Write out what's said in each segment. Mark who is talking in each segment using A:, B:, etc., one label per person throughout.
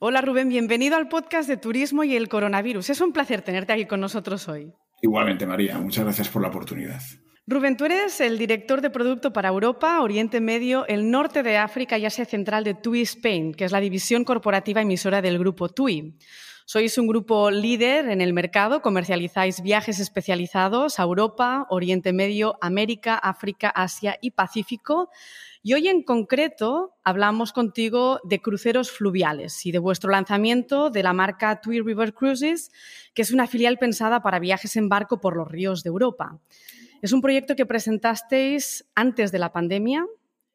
A: Hola Rubén, bienvenido al podcast de Turismo y el Coronavirus. Es un placer tenerte aquí con nosotros hoy.
B: Igualmente, María, muchas gracias por la oportunidad.
A: Rubén, tú eres el director de producto para Europa, Oriente Medio, el norte de África y Asia Central de TUI Spain, que es la división corporativa emisora del grupo TUI. Sois un grupo líder en el mercado, comercializáis viajes especializados a Europa, Oriente Medio, América, África, Asia y Pacífico y hoy en concreto hablamos contigo de cruceros fluviales y de vuestro lanzamiento de la marca TUI River Cruises, que es una filial pensada para viajes en barco por los ríos de Europa. Es un proyecto que presentasteis antes de la pandemia.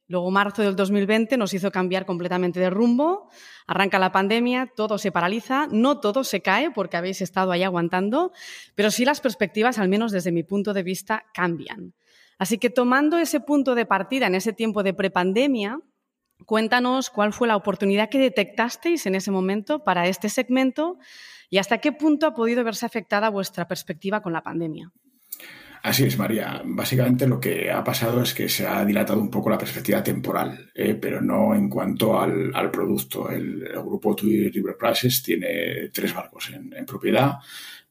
A: Luego, marzo del 2020 nos hizo cambiar completamente de rumbo. Arranca la pandemia, todo se paraliza, no todo se cae porque habéis estado ahí aguantando, pero sí las perspectivas, al menos desde mi punto de vista, cambian. Así que tomando ese punto de partida en ese tiempo de prepandemia, cuéntanos cuál fue la oportunidad que detectasteis en ese momento para este segmento y hasta qué punto ha podido verse afectada vuestra perspectiva con la pandemia.
B: Así es, María. Básicamente lo que ha pasado es que se ha dilatado un poco la perspectiva temporal, ¿eh? pero no en cuanto al, producto. El, grupo TUI River Prices tiene tres barcos en propiedad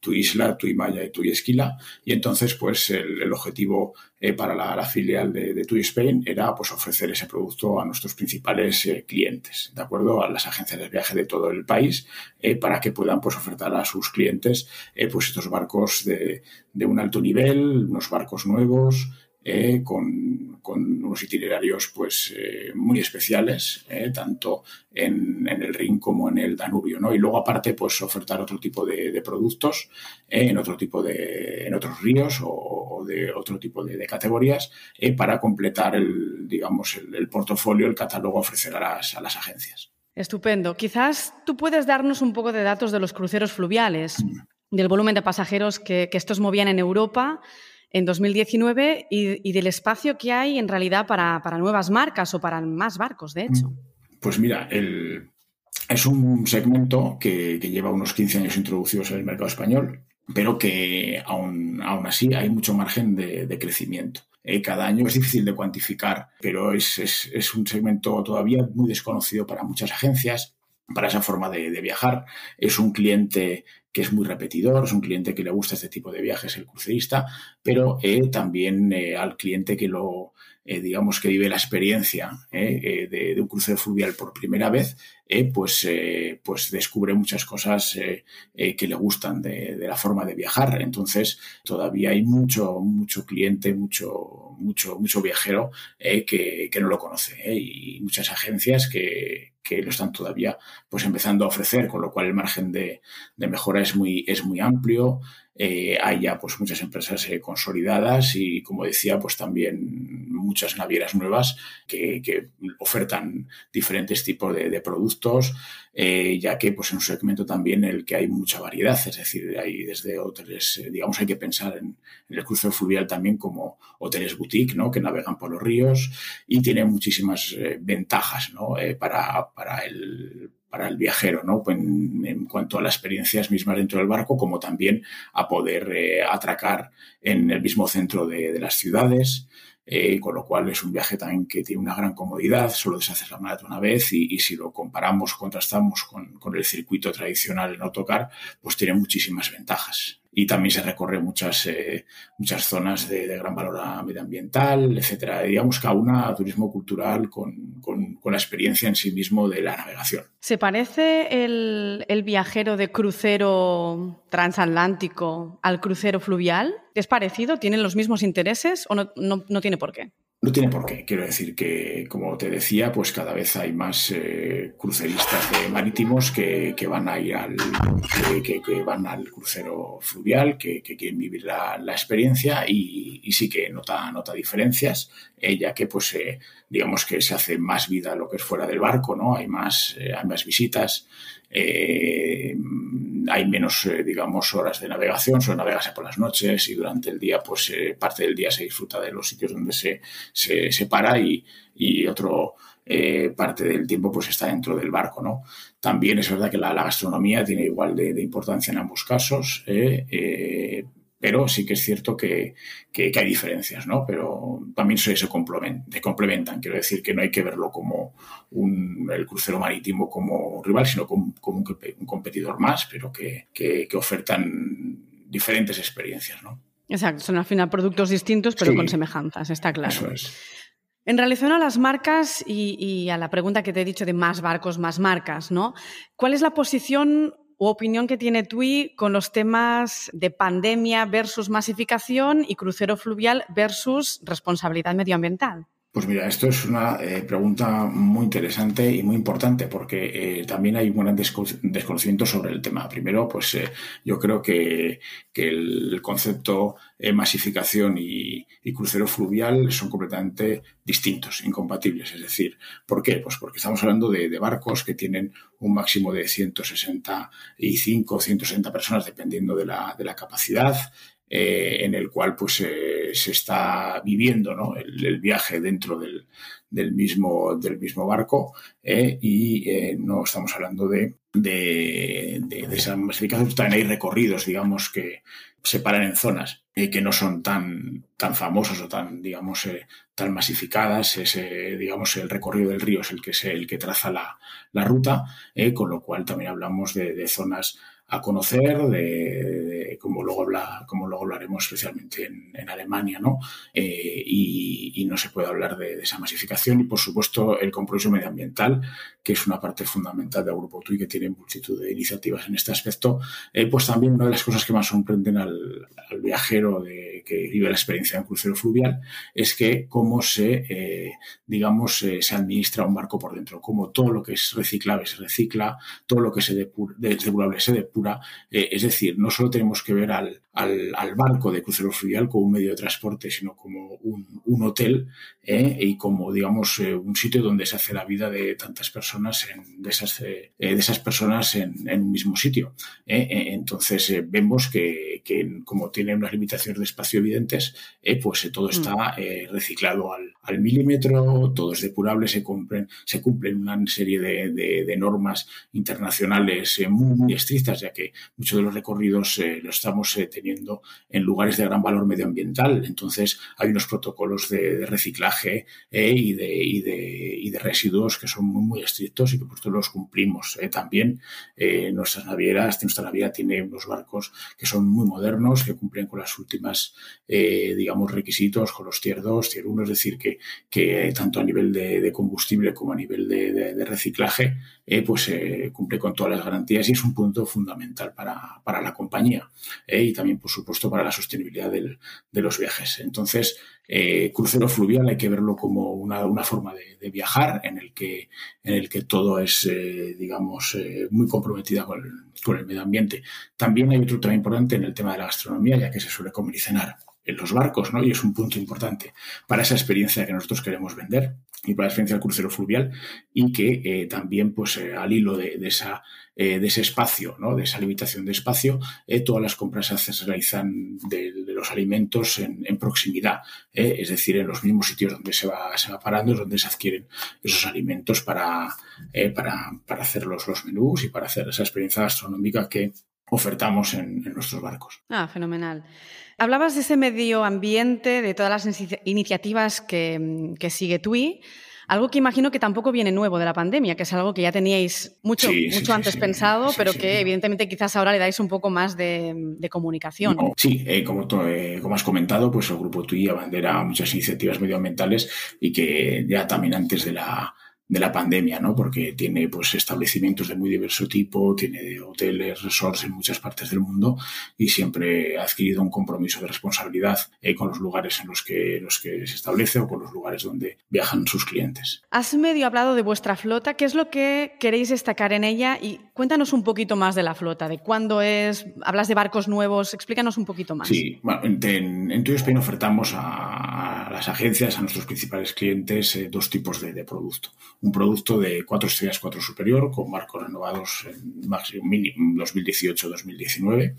B: tu isla, tu Maya y tu Esquila. Y entonces, pues el, objetivo eh, para la, filial de, de Spain era pues ofrecer ese producto a nuestros principales eh, clientes, ¿de acuerdo? A las agencias de viaje de todo el país, eh, para que puedan pues ofertar a sus clientes pues estos barcos de un alto nivel, unos barcos nuevos, eh, con, unos itinerarios pues, eh, muy especiales, eh, tanto en, el Rin como en el Danubio. ¿no? Y luego, aparte, pues, ofertar otro tipo de, productos en otro tipo de, en otros ríos o, de otro tipo de, categorías para completar el, digamos, el, portafolio, el catálogo a ofrecer a las, a las agencias.
A: Estupendo. Quizás tú puedes darnos un poco de datos de los cruceros fluviales, mm. del volumen de pasajeros que, que estos movían en Europa en 2019 y, del espacio que hay en realidad para, nuevas marcas o para más barcos, de hecho.
B: Pues mira, es un segmento que, lleva unos 15 años introducidos en el mercado español, pero que aún, aún así hay mucho margen de, crecimiento. Eh, cada año es difícil de cuantificar, pero es, es, un segmento todavía muy desconocido para muchas agencias para esa forma de, viajar. Es un cliente que es muy repetidor, es un cliente que le gusta este tipo de viajes, el crucerista, pero eh, también eh, al cliente que lo, eh, digamos, que vive la experiencia de, un crucero fluvial por primera vez, pues, pues descubre muchas cosas que le gustan de, la forma de viajar. Entonces, todavía hay mucho, mucho cliente, mucho, mucho, mucho viajero que, que, no lo conoce y muchas agencias que, que lo están todavía pues empezando a ofrecer, con lo cual el margen de, mejora es muy, es muy amplio. Eh, hay ya pues muchas empresas eh, consolidadas y como decía pues también muchas navieras nuevas que, ofertan diferentes tipos de, productos eh, ya que pues en un segmento también en el que hay mucha variedad es decir hay desde hoteles digamos hay que pensar en, el crucero fluvial también como hoteles boutique ¿no? que navegan por los ríos y tiene muchísimas ventajas ¿no? para, para el para el viajero, ¿no? En, cuanto a las experiencias mismas dentro del barco, como también a poder eh, atracar en el mismo centro de, las ciudades, eh, con lo cual es un viaje también que tiene una gran comodidad, solo deshaces la maleta una vez y, si lo comparamos, contrastamos con, con, el circuito tradicional en autocar, pues tiene muchísimas ventajas y también se recorre muchas, eh, muchas zonas de, gran valor medioambiental, etcétera. Digamos que una turismo cultural con, con, la experiencia en sí mismo de la navegación.
A: ¿Se parece el, el viajero de crucero transatlántico al crucero fluvial? ¿Es parecido? ¿Tienen los mismos intereses o no, no, no tiene por qué?
B: No tiene por qué. Quiero decir que, como te decía, pues cada vez hay más eh, cruceristas de marítimos que, van a ir al que, van al crucero fluvial, que, quieren vivir la, experiencia y, sí que nota, nota diferencias, eh, ya que pues eh, digamos que se hace más vida lo que es fuera del barco, ¿no? Hay más, hay más visitas hay menos, eh, digamos, horas de navegación, solo navegarse por las noches y durante el día, pues eh, parte del día se disfruta de los sitios donde se, se, para y, y otro eh, parte del tiempo pues está dentro del barco, ¿no? También es verdad que la, gastronomía tiene igual de, importancia en ambos casos, pero sí que es cierto que, hay diferencias, ¿no? Pero también se, se, complementan, Quiero decir que no hay que verlo como el crucero marítimo como rival, sino como, un, competidor más, pero que, ofertan diferentes experiencias, ¿no?
A: Exacto, son al final productos distintos, pero con semejanzas, está claro.
B: Eso es.
A: En relación a las marcas y, y, a la pregunta que te he dicho de más barcos, más marcas, ¿no? ¿Cuál es la posición o opinión que tiene TUI con los temas de pandemia versus masificación y crucero fluvial versus responsabilidad medioambiental?
B: Pues mira, esto es una eh, pregunta muy interesante y muy importante porque eh, también hay un gran desconocimiento sobre el tema. Primero, pues eh, yo creo que, el concepto masificación y, crucero fluvial son completamente distintos, incompatibles. Es decir, ¿por qué? Pues porque estamos hablando de, barcos que tienen un máximo de 165 o 160 personas, dependiendo de la, de la capacidad, eh, en el cual pues eh, se está viviendo ¿no? el, viaje dentro del, del, mismo, del mismo barco eh, y no estamos hablando de, de, de, de esa masificación. También hay recorridos, digamos, que se paran en zonas que no son tan, tan famosos o tan, digamos, tan masificadas. Ese, digamos, el recorrido del río es el que, es el que traza la, la ruta, con lo cual también hablamos de zonas a conocer, de, como, luego habla, como luego hablaremos especialmente en, Alemania, ¿no? Eh, y, no se puede hablar de, esa masificación y, por supuesto, el compromiso medioambiental, que es una parte fundamental del Grupo TUI, que tiene multitud de iniciativas en este aspecto. Eh, pues también una de las cosas que más sorprenden al, viajero de, que vive la experiencia en crucero fluvial es que cómo se, eh, digamos, se administra un barco por dentro, cómo todo lo que es reciclable se recicla, todo lo que se depurable se depura eh, es decir, no solo tenemos que ver al, barco de crucero fluvial como un medio de transporte, sino como un, hotel eh, y como, digamos, eh, un sitio donde se hace la vida de tantas personas, de, esas, de esas personas en, un mismo sitio. entonces, vemos que, como tiene unas limitaciones de espacio evidentes, pues todo está mm. reciclado al, milímetro, todo es depurable, se cumplen, se cumplen una serie de, normas internacionales muy, muy estrictas, ya que muchos de los recorridos eh, los estamos eh, teniendo en lugares de gran valor medioambiental. Entonces, hay unos protocolos de, reciclaje eh, y, de, residuos que son muy, estrictos y que por supuesto los cumplimos. también nuestras navieras, nuestra naviera tiene unos barcos que son muy modernos, que cumplen con las últimas, digamos, requisitos, con los tier 2, tier 1, es decir, que, que tanto a nivel de, combustible como a nivel de, reciclaje, pues cumple con todas las garantías y es un punto fundamental para, la compañía ¿eh? y también, por supuesto, para la sostenibilidad de los viajes. Entonces, eh, crucero fluvial hay que verlo como una, forma de, viajar en el que, en el que todo es, eh, digamos, muy comprometida con el, medio ambiente. También hay otro tema importante en el tema de la gastronomía, ya que se suele comer y cenar en los barcos, ¿no? Y es un punto importante para esa experiencia que nosotros queremos vender y para la experiencia del crucero fluvial y que también, pues, al hilo de, esa eh, de ese espacio, ¿no? de esa limitación de espacio, eh, todas las compras se realizan de, los alimentos en, proximidad, eh, es decir, en los mismos sitios donde se va, se va parando, es donde se adquieren esos alimentos para, para, para, hacer los, los menús y para hacer esa experiencia gastronómica que ofertamos en, en nuestros barcos.
A: Ah, fenomenal. Hablabas de ese medio ambiente, de todas las iniciativas que, que sigue TUI. Algo que imagino que tampoco viene nuevo de la pandemia, que es algo que ya teníais mucho, mucho antes pensado, pero que evidentemente quizás ahora le dais un poco más de, comunicación.
B: sí, eh, como, eh, como has comentado, pues el Grupo TUI abandera muchas iniciativas medioambientales y que ya también antes de la de la pandemia, ¿no? Porque tiene pues establecimientos de muy diverso tipo, tiene hoteles, resorts en muchas partes del mundo y siempre ha adquirido un compromiso de responsabilidad eh, con los lugares en los que, los que se establece o con los lugares donde viajan sus clientes.
A: Has medio hablado de vuestra flota, ¿qué es lo que queréis destacar en ella? Y cuéntanos un poquito más de la flota, de cuándo es, hablas de barcos nuevos, explícanos un poquito más.
B: Sí, bueno, en, en, Spain ofertamos a, las agencias, a nuestros principales clientes, dos tipos de, producto. Un producto de cuatro estrellas, cuatro superior, con marcos renovados en máximo 2018-2019,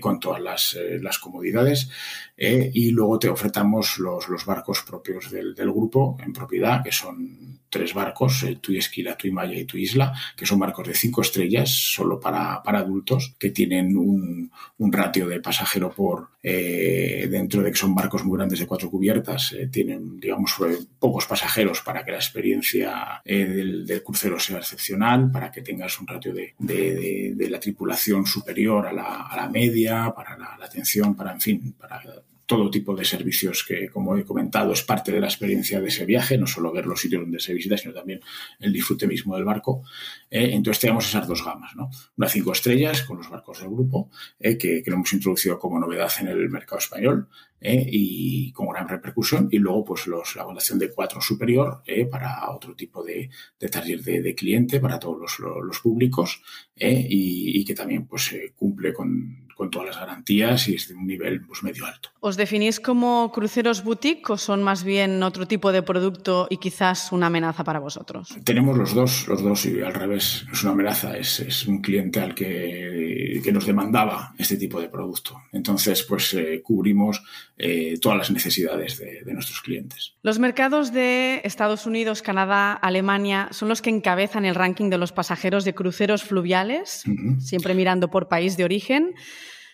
B: con todas las, las comodidades. y luego te ofertamos los, los barcos propios del, del grupo en propiedad, que son tres barcos, Tu Esquila, Tu Maya y Tu Isla, que son barcos de cinco estrellas solo para, para adultos, que tienen un, un, ratio de pasajero por, eh, dentro de que son barcos muy grandes de cuatro cubiertas, eh, tienen, digamos, eh, pocos pasajeros para que la experiencia eh, del, del, crucero sea excepcional, para que tengas un ratio de, de, de, de la tripulación superior a la, a la media, para la, la, atención, para, en fin, para todo tipo de servicios que, como he comentado, es parte de la experiencia de ese viaje, no solo ver los sitios donde se visita, sino también el disfrute mismo del barco. Eh, entonces tenemos esas dos gamas, ¿no? Una cinco estrellas con los barcos del grupo, eh, que, que, lo hemos introducido como novedad en el mercado español eh, y con gran repercusión, y luego pues los, la votación de cuatro superior para otro tipo de, de taller de, de, cliente, para todos los, los, públicos, y, y, que también pues cumple con, con todas las garantías y es de un nivel pues, medio alto.
A: ¿Os definís como cruceros boutique o son más bien otro tipo de producto y quizás una amenaza para vosotros?
B: Tenemos los dos, los dos y al revés, es una amenaza, es, es un cliente al que, que, nos demandaba este tipo de producto. Entonces, pues eh, cubrimos eh, todas las necesidades de, de nuestros clientes.
A: Los mercados de Estados Unidos, Canadá, Alemania son los que encabezan el ranking de los pasajeros de cruceros fluviales, uh -huh. siempre mirando por país de origen.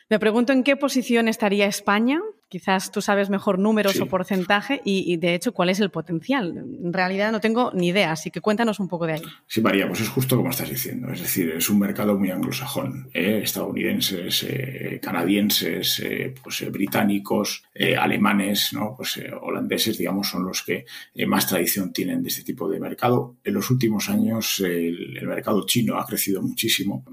A: Me pregunto en qué posición estaría España. Quizás tú sabes mejor números sí. o porcentaje y, y, de hecho, cuál es el potencial. En realidad no tengo ni idea, así que cuéntanos un poco de ahí.
B: Sí, María, pues es justo como estás diciendo. Es decir, es un mercado muy anglosajón. ¿eh? Estadounidenses, eh, canadienses, eh, pues, británicos, alemanes, ¿no? pues, holandeses, digamos, son los que más tradición tienen de este tipo de mercado. En los últimos años el, el mercado chino ha crecido muchísimo.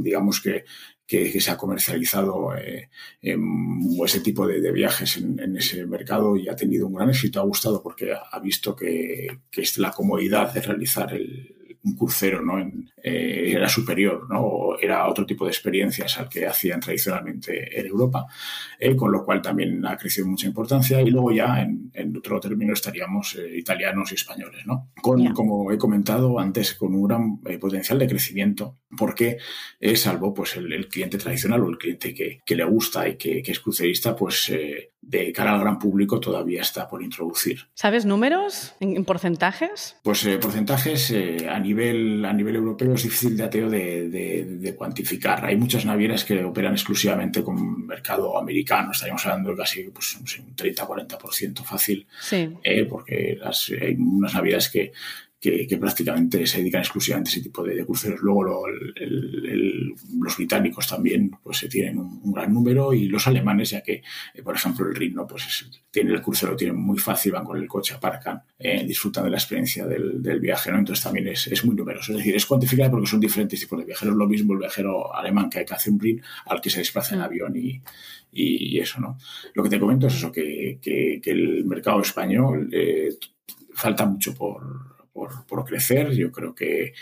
B: Digamos que que, se ha comercializado eh, en ese tipo de, viajes en, ese mercado y ha tenido un gran éxito. Ha gustado porque ha visto que es la comodidad de realizar el, un crucero ¿no? En, eh, era superior, ¿no? O era otro tipo de experiencias al que hacían tradicionalmente en Europa, eh, con lo cual también ha crecido mucha importancia. Y luego ya en, en otro término estaríamos eh, italianos y españoles, ¿no? Con, yeah. como he comentado antes, con un gran potencial de crecimiento, porque salvo pues el, el, cliente tradicional o el cliente que, que le gusta y que, que es crucerista, pues de cara al gran público todavía está por introducir.
A: ¿Sabes números en, en porcentajes?
B: Pues eh, porcentajes eh, a, nivel, a nivel europeo es difícil de ateo de, de, de, cuantificar. Hay muchas navieras que operan exclusivamente con mercado americano. Estaríamos hablando de casi pues, no sé, un 30-40% fácil.
A: Sí.
B: Eh, porque las, hay unas navieras que que, que, prácticamente se dedican exclusivamente a ese tipo de, de cruceros. Luego lo, el, el, los británicos también pues tienen un, un, gran número y los alemanes, ya que, eh, por ejemplo, el Rin, ¿no? pues es, tiene el crucero, tienen muy fácil, van con el coche, aparcan, eh, disfrutan de la experiencia del, del viaje, ¿no? Entonces también es, es, muy numeroso. Es decir, es cuantificable porque son diferentes tipos de viajeros. Lo mismo el viajero alemán que, que hace un Rin al que se desplaza en avión y, y, y, eso, ¿no? Lo que te comento es eso, que, que, que el mercado español eh, falta mucho por por, por crecer. Yo creo que,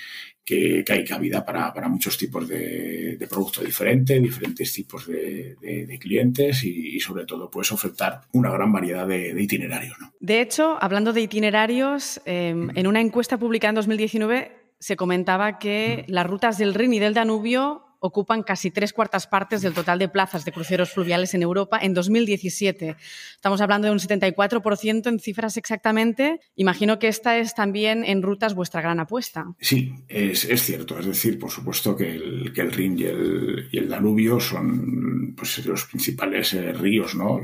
B: que, que hay cabida para, para, muchos tipos de, de producto diferente, diferentes tipos de, de, de clientes y, y, sobre todo, pues ofertar una gran variedad de, itinerarios. ¿no?
A: De hecho, hablando de itinerarios, eh, mm. en una encuesta publicada en 2019 se comentaba que mm. las rutas del Rin y del Danubio ocupan casi tres cuartas partes del total de plazas de cruceros fluviales en Europa en 2017. Estamos hablando de un 74% en cifras exactamente. Imagino que esta es también en rutas vuestra gran apuesta.
B: Sí, es, cierto. Es decir, por supuesto que el, Rin y el, Danubio son pues, los principales eh, ríos ¿no?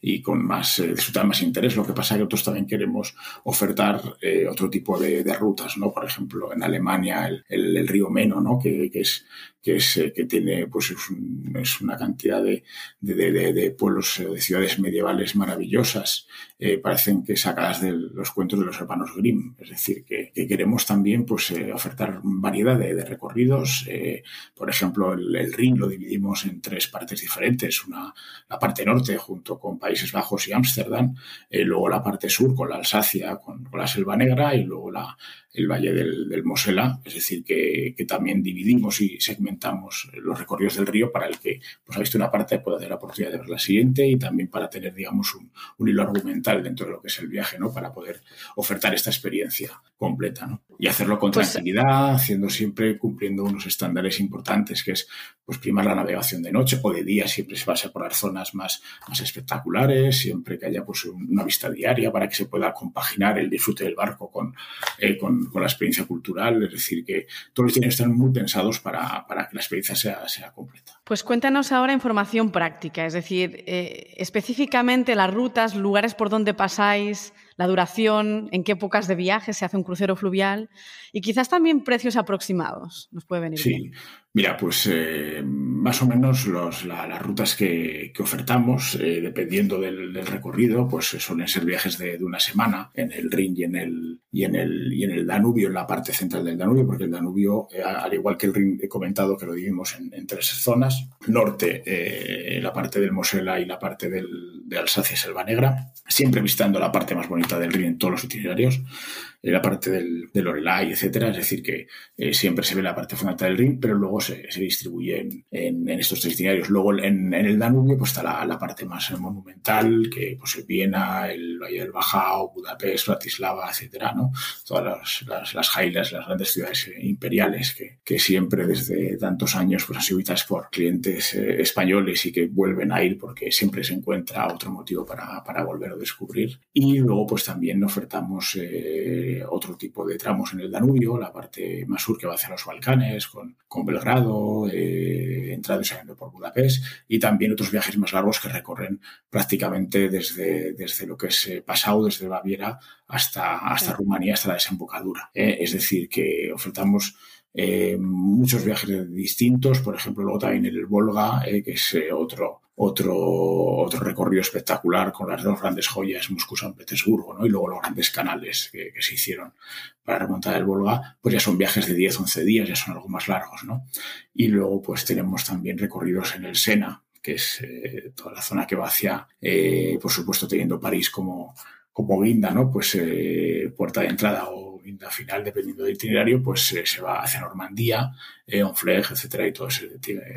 B: Y con más, eh, más interés. Lo que pasa es que nosotros también queremos ofertar eh, otro tipo de, rutas. ¿no? Por ejemplo, en Alemania el, río Meno, ¿no? que es que, es, eh, que tiene pues es, un, es una cantidad de, de, de, de, pueblos, de ciudades medievales maravillosas, eh, parecen que sacadas de los cuentos de los hermanos Grimm. Es decir, que, que queremos también pues, eh, ofertar variedad de, de recorridos. Eh, por ejemplo, el, el, Rin lo dividimos en tres partes diferentes. Una, la parte norte junto con Países Bajos y Ámsterdam, eh, luego la parte sur con la Alsacia, con, con la Selva Negra y luego la, el Valle del, del Mosela. Es decir, que, que también dividimos y segmentamos segmentamos los recorridos del río para el que pues, ha visto una parte puede tener la oportunidad de ver la siguiente y también para tener, digamos, un, un, hilo argumental dentro de lo que es el viaje, ¿no? Para poder ofertar esta experiencia completa, ¿no? Y hacerlo con pues, tranquilidad, haciendo siempre, cumpliendo unos estándares importantes, que es, pues, primar la navegación de noche o de día, siempre se va a por las zonas más, más espectaculares, siempre que haya, pues, una vista diaria para que se pueda compaginar el disfrute del barco con, eh, con, con, la experiencia cultural, es decir, que todos los tienen están muy pensados para, para que la experiencia sea, sea completa.
A: Pues cuéntanos ahora información práctica, es decir, eh, específicamente las rutas, lugares por donde pasáis, la duración, en qué épocas de viaje se hace un crucero fluvial y quizás también precios aproximados. Nos puede venir.
B: Sí, mira, pues eh, más o menos los, las rutas que, que ofertamos, eh, dependiendo del, del, recorrido, pues suelen ser viajes de, de, una semana en el Rin y en el, y, en el, y en el Danubio, en la parte central del Danubio, porque el Danubio, eh, al igual que el Rin, he comentado que lo dividimos en, en tres zonas. Norte, la parte del Mosela y la parte del, de Alsacia y Selva Negra, siempre visitando la parte más bonita del río en todos los itinerarios, la parte del, del Lorelai, etcétera. Es decir, que eh, siempre se ve la parte fundamental del ring, pero luego se, se distribuye en, en, en, estos tres itinerarios. Luego en, en, el Danubio pues está la, la, parte más monumental, que pues Viena, el Valle del Bajao, Budapest, Bratislava, etcétera, ¿no? Todas las, las, las highlights, las grandes ciudades eh, imperiales que, que, siempre desde tantos años pues han sido visitadas por clientes eh, españoles y que vuelven a ir porque siempre se encuentra otro motivo para, para volver a descubrir. Y luego pues también ofertamos eh, otro tipo de tramos en el Danubio, la parte más sur que va hacia los Balcanes, con, con Belgrado, eh, entrando y saliendo por Budapest, y también otros viajes más largos que recorren prácticamente desde, desde lo que es eh, Passau, desde Baviera hasta, hasta Rumanía, hasta la desembocadura. Eh, es decir, que ofertamos eh, muchos viajes distintos, por ejemplo, luego también el Volga, eh, que es eh, otro, otro, otro recorrido espectacular con las dos grandes joyas, Moscú-San Petersburgo, ¿no? y luego los grandes canales que, que, se hicieron para remontar el Volga, pues ya son viajes de 10, 11 días, ya son algo más largos. ¿no? Y luego pues tenemos también recorridos en el Sena, que es eh, toda la zona que va hacia, eh, por supuesto, teniendo París como, como guinda, ¿no? Pues eh, puerta de entrada o guinda final, dependiendo del itinerario, pues eh, se va hacia Normandía, eh, Honfleur, etcétera, y todo ese,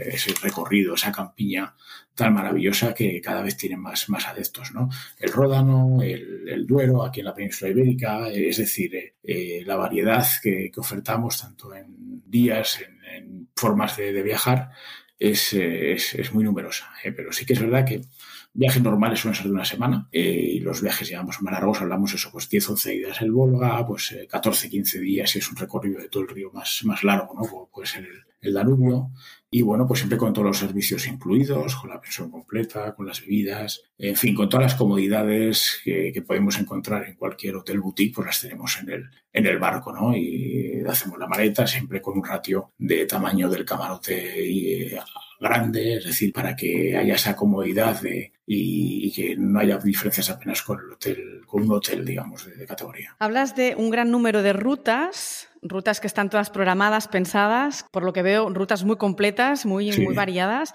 B: ese, recorrido, esa campiña tan maravillosa que cada vez tiene más, más adeptos, ¿no? El Ródano, el, Duero, aquí en la península ibérica, eh, es decir, eh, la variedad que, ofertamos, tanto en días, en, formas de, viajar, es, es, muy numerosa. pero sí que es verdad que Viajes normales suelen ser de una semana eh, y los viajes, digamos, más largos, hablamos eso, pues 10, 11 días el Volga, pues eh, 14, 15 días y es un recorrido de todo el río más, más largo, ¿no? Como puede ser el Danubio. Y bueno, pues siempre con todos los servicios incluidos, con la pensión completa, con las bebidas, en fin, con todas las comodidades que, podemos encontrar en cualquier hotel boutique, pues las tenemos en el, en el barco, ¿no? Y hacemos la maleta siempre con un ratio de tamaño del camarote eh, grande, es decir, para que haya esa comodidad de, y, que no haya diferencias apenas con el hotel, con un hotel, digamos, de categoría.
A: Hablas de un gran número de rutas rutas que están todas programadas, pensadas, por lo que veo, rutas muy completas, muy, sí. muy variadas.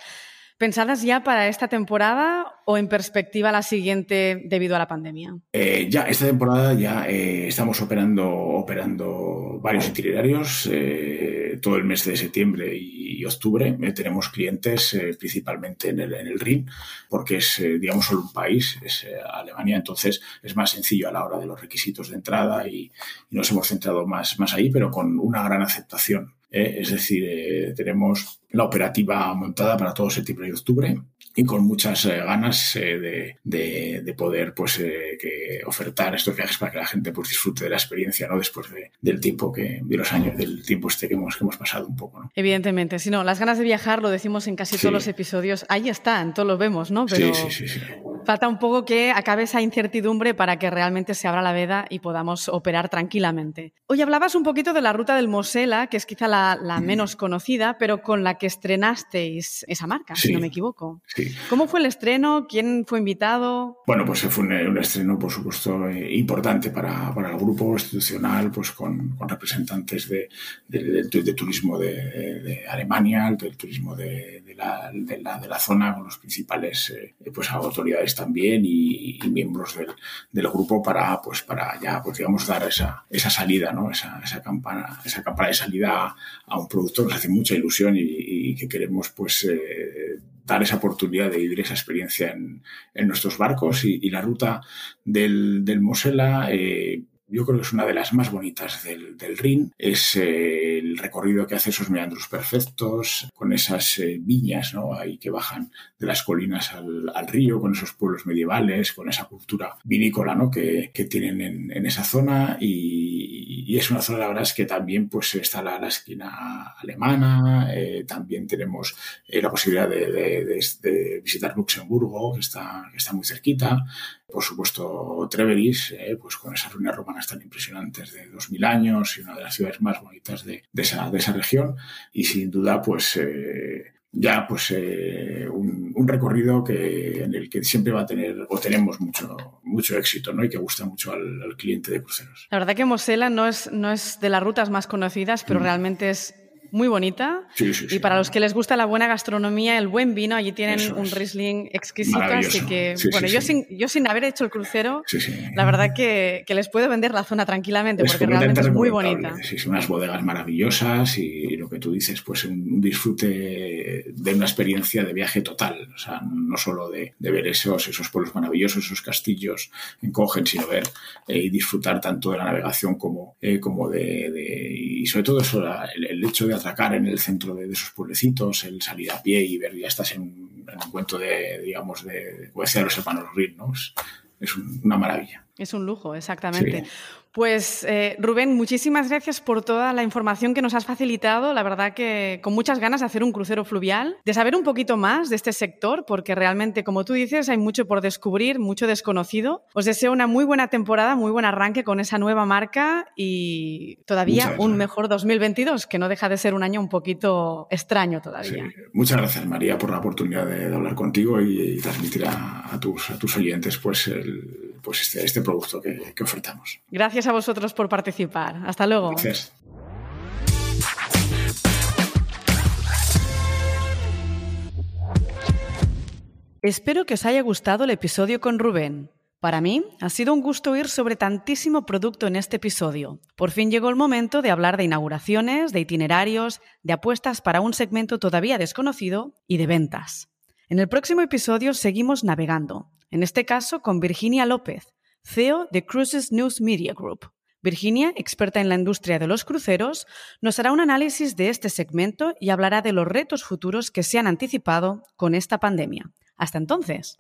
A: ¿Pensadas ya para esta temporada o en perspectiva la siguiente debido a la pandemia?
B: Eh, ya, esta temporada ya eh, estamos operando, operando varios itinerarios. Eh, todo el mes de septiembre y, octubre tenemos clientes principalmente en el, en el RIN, porque es, digamos, solo un país, es Alemania, entonces es más sencillo a la hora de los requisitos de entrada y, nos hemos centrado más, más ahí, pero con una gran aceptación es decir, tenemos la operativa montada para todo septiembre y octubre y con muchas eh, ganas de, de, de, poder pues, que ofertar estos viajes para que la gente pues, disfrute de la experiencia ¿no? después de, del tiempo que, de los años, del tiempo este que hemos, que hemos pasado un poco. ¿no?
A: Evidentemente, si no, las ganas de viajar lo decimos en casi sí. todos los episodios, ahí están, todos lo vemos, ¿no?
B: Pero sí, sí, sí,
A: falta un poco que acabe esa incertidumbre para que realmente se abra la veda y podamos operar tranquilamente. Hoy hablabas un poquito de la ruta del Mosela, que es quizá la la, la, menos conocida, pero con la que estrenasteis esa marca, sí, si no me equivoco.
B: Sí.
A: ¿Cómo fue el estreno? ¿Quién fue invitado?
B: Bueno, pues fue un, un estreno, por supuesto, eh, importante para, para, el grupo institucional, pues con, con representantes de, de, de, de turismo de, Alemania, del turismo de, la, la, de, la, zona, con los principales eh, pues, autoridades también y, y miembros del, del, grupo para, pues, para ya, pues, digamos, dar esa, esa salida, ¿no? esa, esa, campana, esa campana de salida a un producto nos hace mucha ilusión y, y, que queremos pues eh, dar esa oportunidad de vivir esa experiencia en, nuestros barcos y, la ruta del, del Mosela eh, yo creo que es una de las más bonitas del, del Rin. Es eh, el recorrido que hace esos meandros perfectos, con esas eh, viñas ¿no? ahí que bajan de las colinas al, al, río, con esos pueblos medievales, con esa cultura vinícola ¿no? que, que tienen en, en, esa zona. Y, y, es una zona, la verdad, es que también pues, está la, la esquina alemana, eh, también tenemos eh, la posibilidad de, de, visitar Luxemburgo, que está, que está muy cerquita. Por supuesto Treveris, eh, pues con esas ruinas romanas tan impresionantes de 2000 años y una de las ciudades más bonitas de, esa, esa, región. Y sin duda pues ya pues eh, un, un, recorrido que en el que siempre va a tener o tenemos mucho mucho éxito ¿no? y que gusta mucho al, al cliente de cruceros.
A: La verdad que Mosela no es, no es de las rutas más conocidas, pero mm. realmente es muy bonita.
B: Sí, sí,
A: y para los que les gusta la buena gastronomía, el buen vino, allí tienen Eso un Riesling exquisito. Así que, bueno, yo, Sin, yo sin haber hecho el crucero, la verdad que, que, les puedo vender la zona tranquilamente, es porque realmente es muy bonita.
B: Sí, son unas bodegas maravillosas y lo que tú dices, pues un disfrute de una experiencia de viaje total. O sea, no solo de, de ver esos, esos pueblos maravillosos, esos castillos en Cogen, sino ver eh, y disfrutar tanto de la navegación como, eh, como de, de, Y sobre todo eso, el, el hecho de en el centro de, de, esos pueblecitos, el salir a pie y ver, ya estás en, en un cuento de, digamos, de, como decía los hermanos Reed, ¿no? Es, un, una maravilla.
A: Es un lujo, exactamente. Sí. Pues eh, Rubén, muchísimas gracias por toda la información que nos has facilitado. La verdad que con muchas ganas de hacer un crucero fluvial, de saber un poquito más de este sector, porque realmente, como tú dices, hay mucho por descubrir, mucho desconocido. Os deseo una muy buena temporada, muy buen arranque con esa nueva marca y todavía un mejor 2022, que no deja de ser un año un poquito extraño todavía.
B: Sí. Muchas gracias, María, por la oportunidad de, de hablar contigo y, y transmitir a, a, tus, a tus oyentes pues, el, pues este, este producto que, que ofertamos.
A: Gracias a vosotros por participar. Hasta luego.
B: Gracias.
A: Espero que os haya gustado el episodio con Rubén. Para mí ha sido un gusto oír sobre tantísimo producto en este episodio. Por fin llegó el momento de hablar de inauguraciones, de itinerarios, de apuestas para un segmento todavía desconocido y de ventas. En el próximo episodio seguimos navegando, en este caso con Virginia López, CEO de Cruises News Media Group. Virginia, experta en la industria de los cruceros, nos hará un análisis de este segmento y hablará de los retos futuros que se han anticipado con esta pandemia. Hasta entonces.